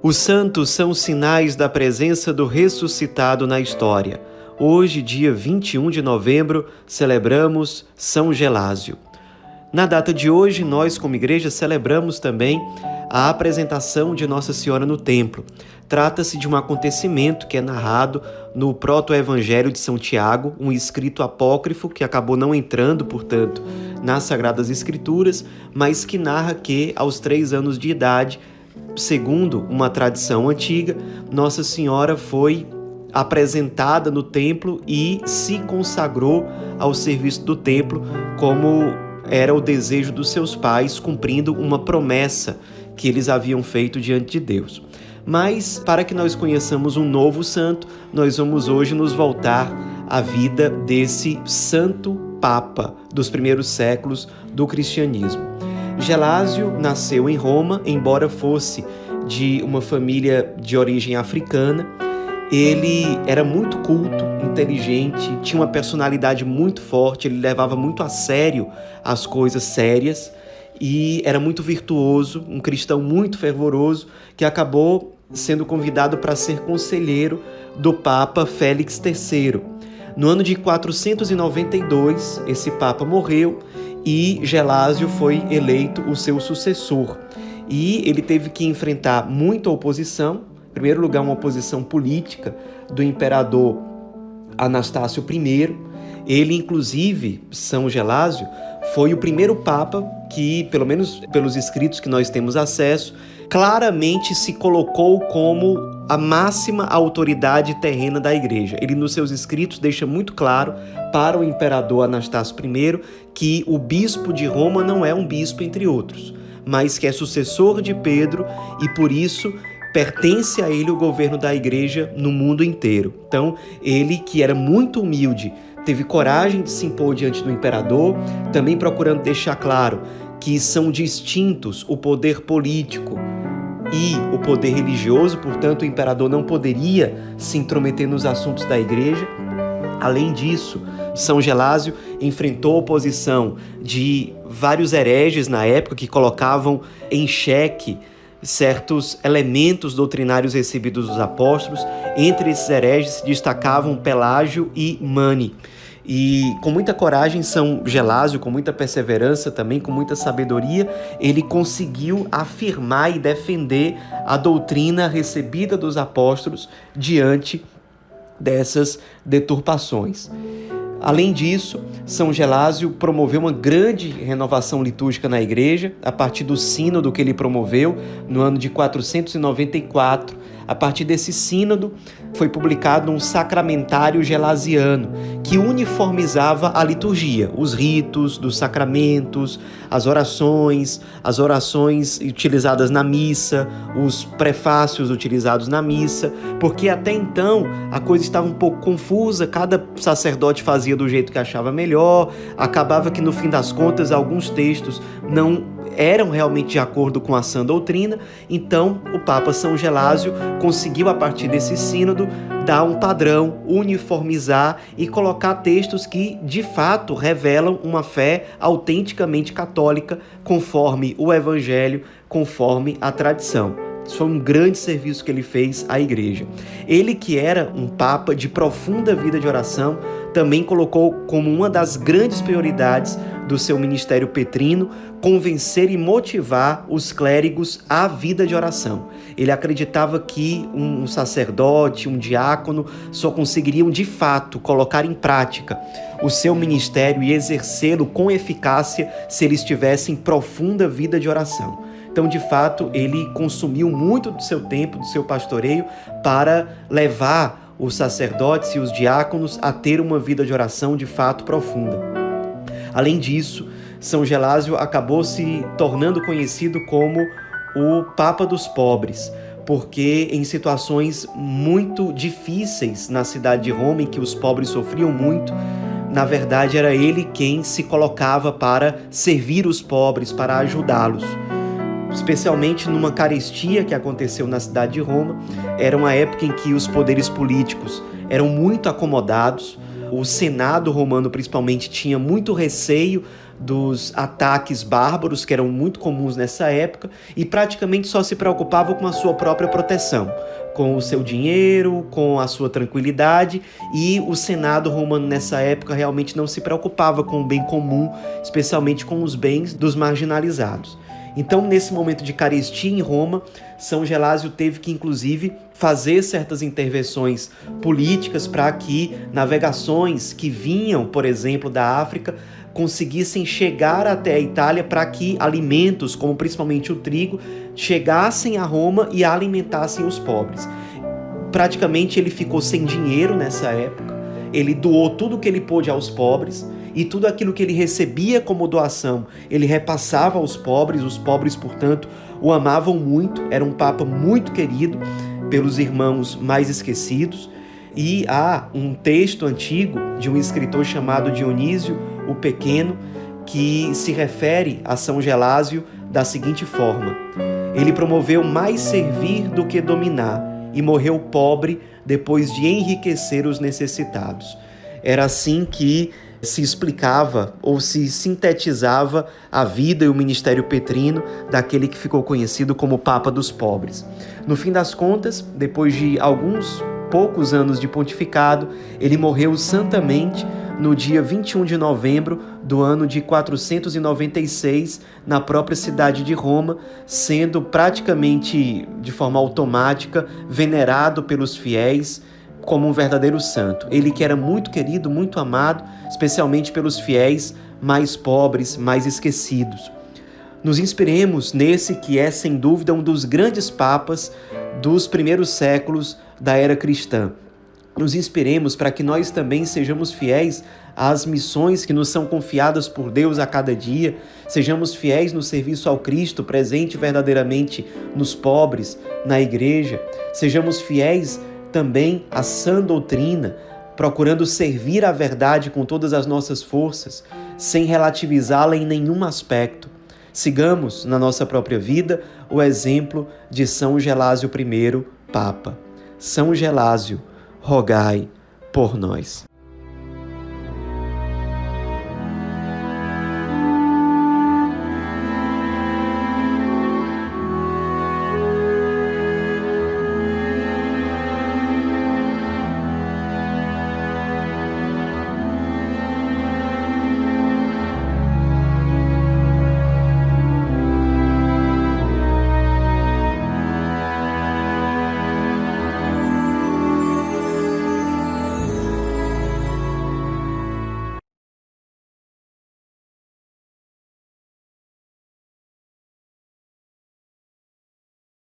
Os santos são sinais da presença do ressuscitado na história. Hoje, dia 21 de novembro, celebramos São Gelásio. Na data de hoje, nós, como igreja, celebramos também a apresentação de Nossa Senhora no templo. Trata-se de um acontecimento que é narrado no Proto-Evangelho de São Tiago, um escrito apócrifo que acabou não entrando, portanto, nas Sagradas Escrituras, mas que narra que, aos três anos de idade, segundo uma tradição antiga, Nossa Senhora foi apresentada no templo e se consagrou ao serviço do templo, como era o desejo dos seus pais, cumprindo uma promessa que eles haviam feito diante de Deus. Mas, para que nós conheçamos um novo santo, nós vamos hoje nos voltar à vida desse santo Papa dos primeiros séculos do cristianismo. Gelásio nasceu em Roma, embora fosse de uma família de origem africana. Ele era muito culto, inteligente, tinha uma personalidade muito forte, ele levava muito a sério as coisas sérias e era muito virtuoso, um cristão muito fervoroso que acabou sendo convidado para ser conselheiro do Papa Félix III. No ano de 492, esse Papa morreu e Gelásio foi eleito o seu sucessor. E ele teve que enfrentar muita oposição, em primeiro lugar, uma oposição política do imperador Anastácio I. Ele, inclusive, São Gelásio, foi o primeiro papa que, pelo menos pelos escritos que nós temos acesso, claramente se colocou como a máxima autoridade terrena da igreja. Ele, nos seus escritos, deixa muito claro para o imperador Anastácio I que o bispo de Roma não é um bispo entre outros, mas que é sucessor de Pedro e por isso pertence a ele o governo da igreja no mundo inteiro. Então, ele que era muito humilde, teve coragem de se impor diante do imperador, também procurando deixar claro que são distintos o poder político e o poder religioso, portanto, o imperador não poderia se intrometer nos assuntos da igreja. Além disso, São Gelásio enfrentou oposição de vários hereges na época que colocavam em xeque certos elementos doutrinários recebidos dos apóstolos. Entre esses hereges se destacavam Pelágio e Mani. E com muita coragem, São Gelásio, com muita perseverança também, com muita sabedoria, ele conseguiu afirmar e defender a doutrina recebida dos apóstolos diante dessas deturpações. Além disso, São Gelásio promoveu uma grande renovação litúrgica na igreja, a partir do sínodo que ele promoveu no ano de 494, a partir desse sínodo, foi publicado um sacramentário gelasiano que uniformizava a liturgia, os ritos dos sacramentos, as orações, as orações utilizadas na missa, os prefácios utilizados na missa, porque até então a coisa estava um pouco confusa, cada sacerdote fazia do jeito que achava melhor, acabava que no fim das contas alguns textos não eram realmente de acordo com a sã doutrina, então o Papa São Gelásio conseguiu, a partir desse sínodo, dar um padrão, uniformizar e colocar textos que, de fato, revelam uma fé autenticamente católica, conforme o Evangelho, conforme a tradição. Foi um grande serviço que ele fez à igreja. Ele, que era um papa de profunda vida de oração, também colocou como uma das grandes prioridades do seu ministério petrino convencer e motivar os clérigos à vida de oração. Ele acreditava que um sacerdote, um diácono, só conseguiriam de fato colocar em prática o seu ministério e exercê-lo com eficácia se eles tivessem profunda vida de oração. Então, de fato, ele consumiu muito do seu tempo, do seu pastoreio, para levar os sacerdotes e os diáconos a ter uma vida de oração de fato profunda. Além disso, São Gelásio acabou se tornando conhecido como o Papa dos Pobres, porque em situações muito difíceis na cidade de Roma, em que os pobres sofriam muito, na verdade era ele quem se colocava para servir os pobres, para ajudá-los especialmente numa carestia que aconteceu na cidade de Roma. Era uma época em que os poderes políticos eram muito acomodados. O Senado romano, principalmente, tinha muito receio dos ataques bárbaros que eram muito comuns nessa época e praticamente só se preocupava com a sua própria proteção, com o seu dinheiro, com a sua tranquilidade e o Senado romano nessa época realmente não se preocupava com o bem comum, especialmente com os bens dos marginalizados. Então, nesse momento de carestia em Roma, São Gelásio teve que, inclusive, fazer certas intervenções políticas para que navegações que vinham, por exemplo, da África, conseguissem chegar até a Itália para que alimentos, como principalmente o trigo, chegassem a Roma e alimentassem os pobres. Praticamente ele ficou sem dinheiro nessa época, ele doou tudo o que ele pôde aos pobres e tudo aquilo que ele recebia como doação, ele repassava aos pobres, os pobres, portanto, o amavam muito, era um papa muito querido pelos irmãos mais esquecidos. E há um texto antigo de um escritor chamado Dionísio o Pequeno que se refere a São Gelásio da seguinte forma: Ele promoveu mais servir do que dominar e morreu pobre depois de enriquecer os necessitados. Era assim que se explicava ou se sintetizava a vida e o ministério petrino daquele que ficou conhecido como Papa dos Pobres. No fim das contas, depois de alguns poucos anos de pontificado, ele morreu santamente no dia 21 de novembro do ano de 496, na própria cidade de Roma, sendo praticamente de forma automática venerado pelos fiéis como um verdadeiro santo. Ele que era muito querido, muito amado, especialmente pelos fiéis mais pobres, mais esquecidos. Nos inspiremos nesse que é, sem dúvida, um dos grandes papas dos primeiros séculos da era cristã. Nos inspiremos para que nós também sejamos fiéis às missões que nos são confiadas por Deus a cada dia, sejamos fiéis no serviço ao Cristo, presente verdadeiramente nos pobres, na igreja, sejamos fiéis também a sã doutrina, procurando servir a verdade com todas as nossas forças, sem relativizá-la em nenhum aspecto. Sigamos na nossa própria vida o exemplo de São Gelásio I, Papa. São Gelásio, rogai por nós.